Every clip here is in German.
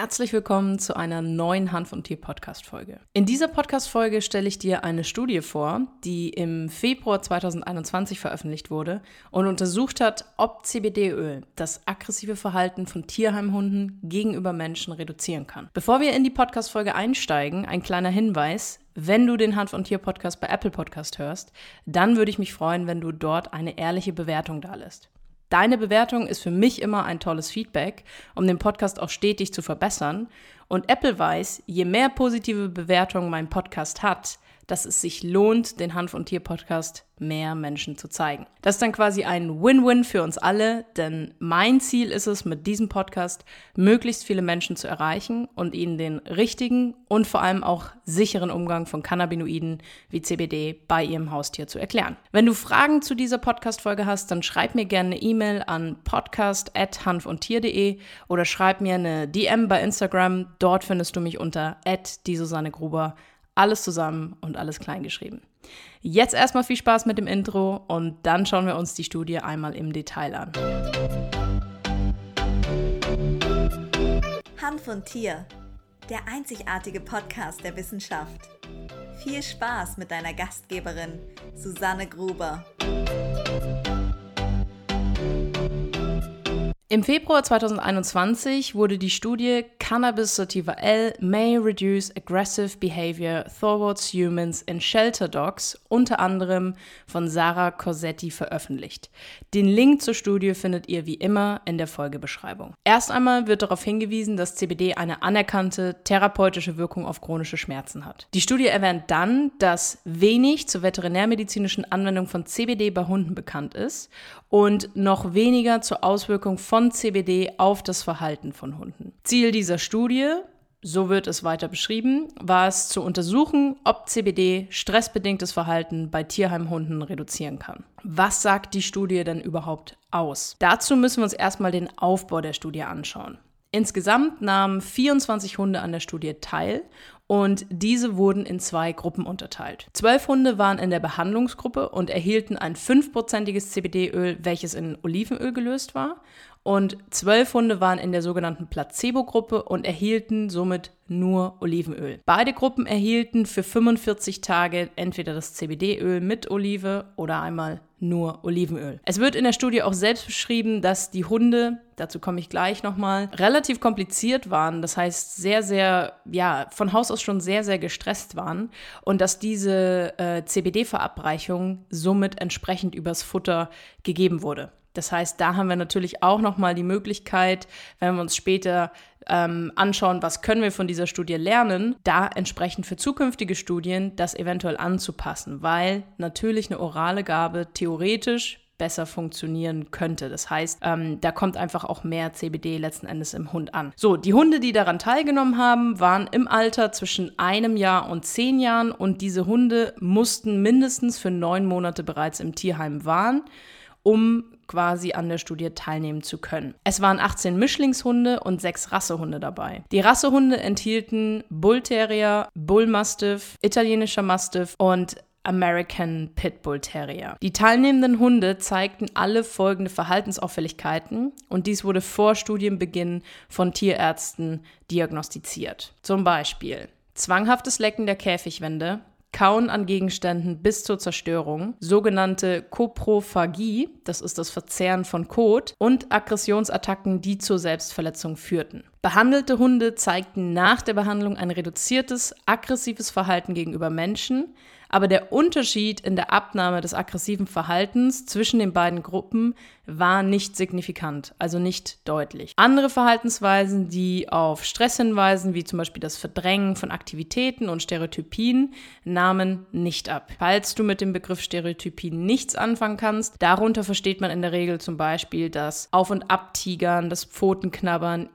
herzlich willkommen zu einer neuen Hanf und Tier Podcast Folge. In dieser Podcast Folge stelle ich dir eine Studie vor, die im Februar 2021 veröffentlicht wurde und untersucht hat, ob CBD-Öl das aggressive Verhalten von Tierheimhunden gegenüber Menschen reduzieren kann. Bevor wir in die Podcast Folge einsteigen, ein kleiner Hinweis. Wenn du den Hanf und Tier Podcast bei Apple Podcast hörst, dann würde ich mich freuen, wenn du dort eine ehrliche Bewertung dalässt. Deine Bewertung ist für mich immer ein tolles Feedback, um den Podcast auch stetig zu verbessern. Und Apple weiß, je mehr positive Bewertungen mein Podcast hat, dass es sich lohnt, den Hanf- und Tier-Podcast mehr Menschen zu zeigen. Das ist dann quasi ein Win-Win für uns alle, denn mein Ziel ist es, mit diesem Podcast möglichst viele Menschen zu erreichen und ihnen den richtigen und vor allem auch sicheren Umgang von Cannabinoiden wie CBD bei ihrem Haustier zu erklären. Wenn du Fragen zu dieser Podcast-Folge hast, dann schreib mir gerne eine E-Mail an podcast.hanfundtier.de oder schreib mir eine DM bei Instagram. Dort findest du mich unter die Susanne Gruber. Alles zusammen und alles klein geschrieben. Jetzt erstmal viel Spaß mit dem Intro und dann schauen wir uns die Studie einmal im Detail an. Hand von Tier, der einzigartige Podcast der Wissenschaft. Viel Spaß mit deiner Gastgeberin Susanne Gruber. Im Februar 2021 wurde die Studie Cannabis sativa L may reduce aggressive behavior towards humans in shelter dogs unter anderem von Sarah Corsetti veröffentlicht. Den Link zur Studie findet ihr wie immer in der Folgebeschreibung. Erst einmal wird darauf hingewiesen, dass CBD eine anerkannte therapeutische Wirkung auf chronische Schmerzen hat. Die Studie erwähnt dann, dass wenig zur veterinärmedizinischen Anwendung von CBD bei Hunden bekannt ist und noch weniger zur Auswirkung von CBD auf das Verhalten von Hunden. Ziel dieser Studie, so wird es weiter beschrieben, war es zu untersuchen, ob CBD stressbedingtes Verhalten bei Tierheimhunden reduzieren kann. Was sagt die Studie denn überhaupt aus? Dazu müssen wir uns erstmal den Aufbau der Studie anschauen. Insgesamt nahmen 24 Hunde an der Studie teil und diese wurden in zwei Gruppen unterteilt. Zwölf Hunde waren in der Behandlungsgruppe und erhielten ein fünfprozentiges CBD-Öl, welches in Olivenöl gelöst war. Und zwölf Hunde waren in der sogenannten Placebo-Gruppe und erhielten somit nur Olivenöl. Beide Gruppen erhielten für 45 Tage entweder das CBD-Öl mit Olive oder einmal nur Olivenöl. Es wird in der Studie auch selbst beschrieben, dass die Hunde, dazu komme ich gleich nochmal, relativ kompliziert waren. Das heißt, sehr, sehr, ja, von Haus aus schon sehr, sehr gestresst waren und dass diese äh, CBD-Verabreichung somit entsprechend übers Futter gegeben wurde. Das heißt, da haben wir natürlich auch nochmal die Möglichkeit, wenn wir uns später ähm, anschauen, was können wir von dieser Studie lernen, da entsprechend für zukünftige Studien das eventuell anzupassen, weil natürlich eine orale Gabe theoretisch besser funktionieren könnte. Das heißt, ähm, da kommt einfach auch mehr CBD letzten Endes im Hund an. So, die Hunde, die daran teilgenommen haben, waren im Alter zwischen einem Jahr und zehn Jahren und diese Hunde mussten mindestens für neun Monate bereits im Tierheim waren, um quasi an der Studie teilnehmen zu können. Es waren 18 Mischlingshunde und sechs Rassehunde dabei. Die Rassehunde enthielten Bull Terrier, Bull Mastiff, italienischer Mastiff und American Pitbull Terrier. Die teilnehmenden Hunde zeigten alle folgende Verhaltensauffälligkeiten und dies wurde vor Studienbeginn von Tierärzten diagnostiziert. Zum Beispiel zwanghaftes Lecken der Käfigwände, Kauen an Gegenständen bis zur Zerstörung, sogenannte Koprophagie, das ist das Verzehren von Kot, und Aggressionsattacken, die zur Selbstverletzung führten. Behandelte Hunde zeigten nach der Behandlung ein reduziertes, aggressives Verhalten gegenüber Menschen, aber der Unterschied in der Abnahme des aggressiven Verhaltens zwischen den beiden Gruppen war nicht signifikant, also nicht deutlich. Andere Verhaltensweisen, die auf Stress hinweisen, wie zum Beispiel das Verdrängen von Aktivitäten und Stereotypien, nahmen nicht ab. Falls du mit dem Begriff Stereotypien nichts anfangen kannst, darunter versteht man in der Regel zum Beispiel das Auf- und Abtigern, das Pfotenknabbern,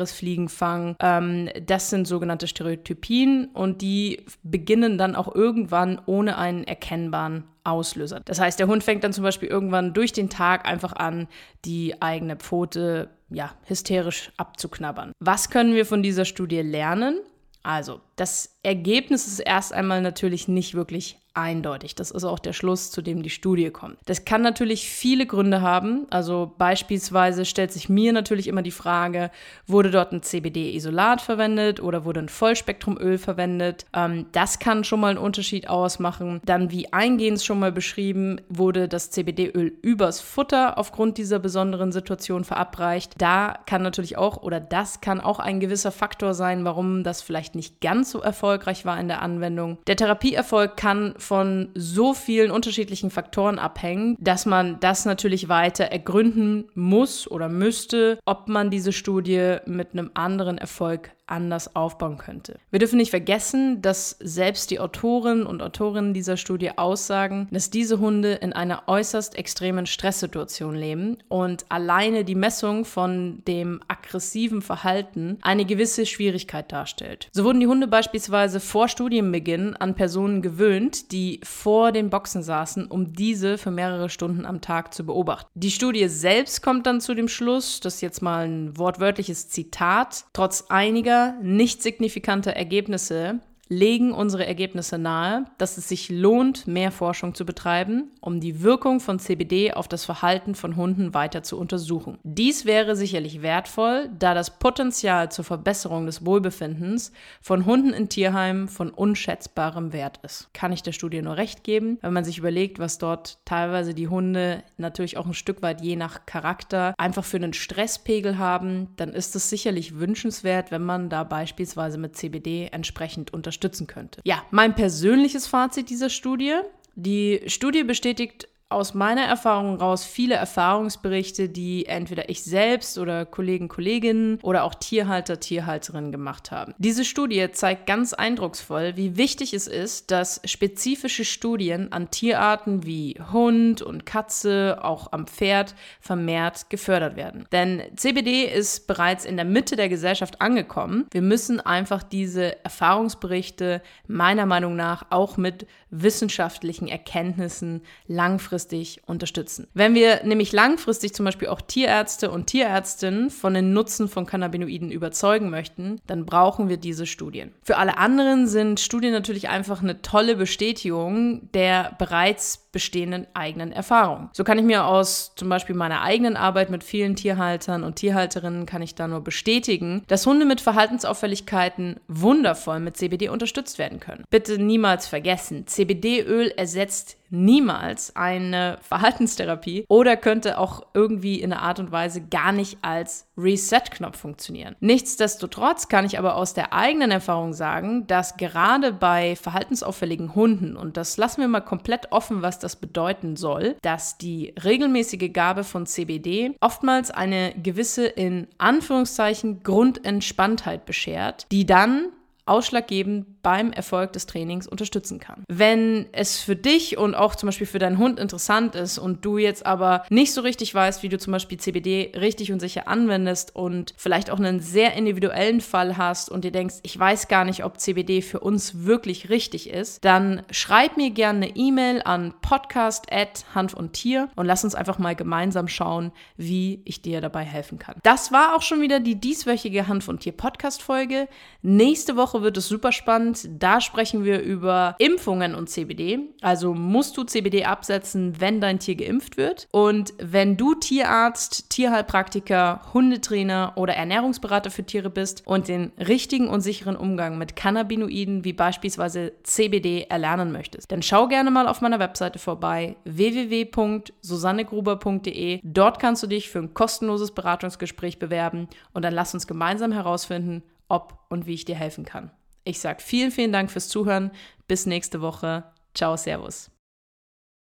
imaginäres Fliegenfangen. Ähm, das sind sogenannte Stereotypien und die beginnen dann auch irgendwann ohne einen erkennbaren Auslöser. Das heißt, der Hund fängt dann zum Beispiel irgendwann durch den Tag einfach an, die eigene Pfote ja, hysterisch abzuknabbern. Was können wir von dieser Studie lernen? Also, das Ergebnis ist erst einmal natürlich nicht wirklich eindeutig. Das ist auch der Schluss, zu dem die Studie kommt. Das kann natürlich viele Gründe haben. Also beispielsweise stellt sich mir natürlich immer die Frage, wurde dort ein CBD-Isolat verwendet oder wurde ein Vollspektrumöl verwendet? Ähm, das kann schon mal einen Unterschied ausmachen. Dann, wie eingehend schon mal beschrieben, wurde das CBD-Öl übers Futter aufgrund dieser besonderen Situation verabreicht. Da kann natürlich auch oder das kann auch ein gewisser Faktor sein, warum das vielleicht nicht ganz so erfolgreich war in der Anwendung. Der Therapieerfolg kann von so vielen unterschiedlichen Faktoren abhängen, dass man das natürlich weiter ergründen muss oder müsste, ob man diese Studie mit einem anderen Erfolg anders aufbauen könnte. Wir dürfen nicht vergessen, dass selbst die Autoren und Autorinnen dieser Studie aussagen, dass diese Hunde in einer äußerst extremen Stresssituation leben und alleine die Messung von dem aggressiven Verhalten eine gewisse Schwierigkeit darstellt. So wurden die Hunde beispielsweise vor Studienbeginn an Personen gewöhnt, die vor den Boxen saßen, um diese für mehrere Stunden am Tag zu beobachten. Die Studie selbst kommt dann zu dem Schluss, das ist jetzt mal ein wortwörtliches Zitat, trotz einiger nicht signifikante Ergebnisse legen unsere Ergebnisse nahe, dass es sich lohnt, mehr Forschung zu betreiben, um die Wirkung von CBD auf das Verhalten von Hunden weiter zu untersuchen. Dies wäre sicherlich wertvoll, da das Potenzial zur Verbesserung des Wohlbefindens von Hunden in Tierheimen von unschätzbarem Wert ist. Kann ich der Studie nur recht geben, wenn man sich überlegt, was dort teilweise die Hunde natürlich auch ein Stück weit je nach Charakter einfach für einen Stresspegel haben, dann ist es sicherlich wünschenswert, wenn man da beispielsweise mit CBD entsprechend unterstützt unterstützen könnte. Ja, mein persönliches Fazit dieser Studie. Die Studie bestätigt aus meiner Erfahrung raus viele Erfahrungsberichte, die entweder ich selbst oder Kollegen, Kolleginnen oder auch Tierhalter, Tierhalterinnen gemacht haben. Diese Studie zeigt ganz eindrucksvoll, wie wichtig es ist, dass spezifische Studien an Tierarten wie Hund und Katze, auch am Pferd, vermehrt gefördert werden. Denn CBD ist bereits in der Mitte der Gesellschaft angekommen. Wir müssen einfach diese Erfahrungsberichte meiner Meinung nach auch mit wissenschaftlichen Erkenntnissen langfristig langfristig unterstützen. Wenn wir nämlich langfristig zum Beispiel auch Tierärzte und Tierärztinnen von den Nutzen von Cannabinoiden überzeugen möchten, dann brauchen wir diese Studien. Für alle anderen sind Studien natürlich einfach eine tolle Bestätigung der bereits bestehenden eigenen Erfahrung. So kann ich mir aus zum Beispiel meiner eigenen Arbeit mit vielen Tierhaltern und Tierhalterinnen kann ich da nur bestätigen, dass Hunde mit Verhaltensauffälligkeiten wundervoll mit CBD unterstützt werden können. Bitte niemals vergessen, CBD-Öl ersetzt niemals eine Verhaltenstherapie oder könnte auch irgendwie in einer Art und Weise gar nicht als Reset-Knopf funktionieren. Nichtsdestotrotz kann ich aber aus der eigenen Erfahrung sagen, dass gerade bei verhaltensauffälligen Hunden, und das lassen wir mal komplett offen, was das bedeuten soll, dass die regelmäßige Gabe von CBD oftmals eine gewisse in Anführungszeichen Grundentspanntheit beschert, die dann ausschlaggebend beim Erfolg des Trainings unterstützen kann. Wenn es für dich und auch zum Beispiel für deinen Hund interessant ist und du jetzt aber nicht so richtig weißt, wie du zum Beispiel CBD richtig und sicher anwendest und vielleicht auch einen sehr individuellen Fall hast und dir denkst, ich weiß gar nicht, ob CBD für uns wirklich richtig ist, dann schreib mir gerne eine E-Mail an podcast@hanf und Tier und lass uns einfach mal gemeinsam schauen, wie ich dir dabei helfen kann. Das war auch schon wieder die dieswöchige Hanf und Tier Podcast Folge. Nächste Woche wird es super spannend. Da sprechen wir über Impfungen und CBD. Also musst du CBD absetzen, wenn dein Tier geimpft wird. Und wenn du Tierarzt, Tierheilpraktiker, Hundetrainer oder Ernährungsberater für Tiere bist und den richtigen und sicheren Umgang mit Cannabinoiden wie beispielsweise CBD erlernen möchtest, dann schau gerne mal auf meiner Webseite vorbei www.susannegruber.de. Dort kannst du dich für ein kostenloses Beratungsgespräch bewerben und dann lass uns gemeinsam herausfinden, ob und wie ich dir helfen kann. Ich sage vielen, vielen Dank fürs Zuhören. Bis nächste Woche. Ciao, Servus.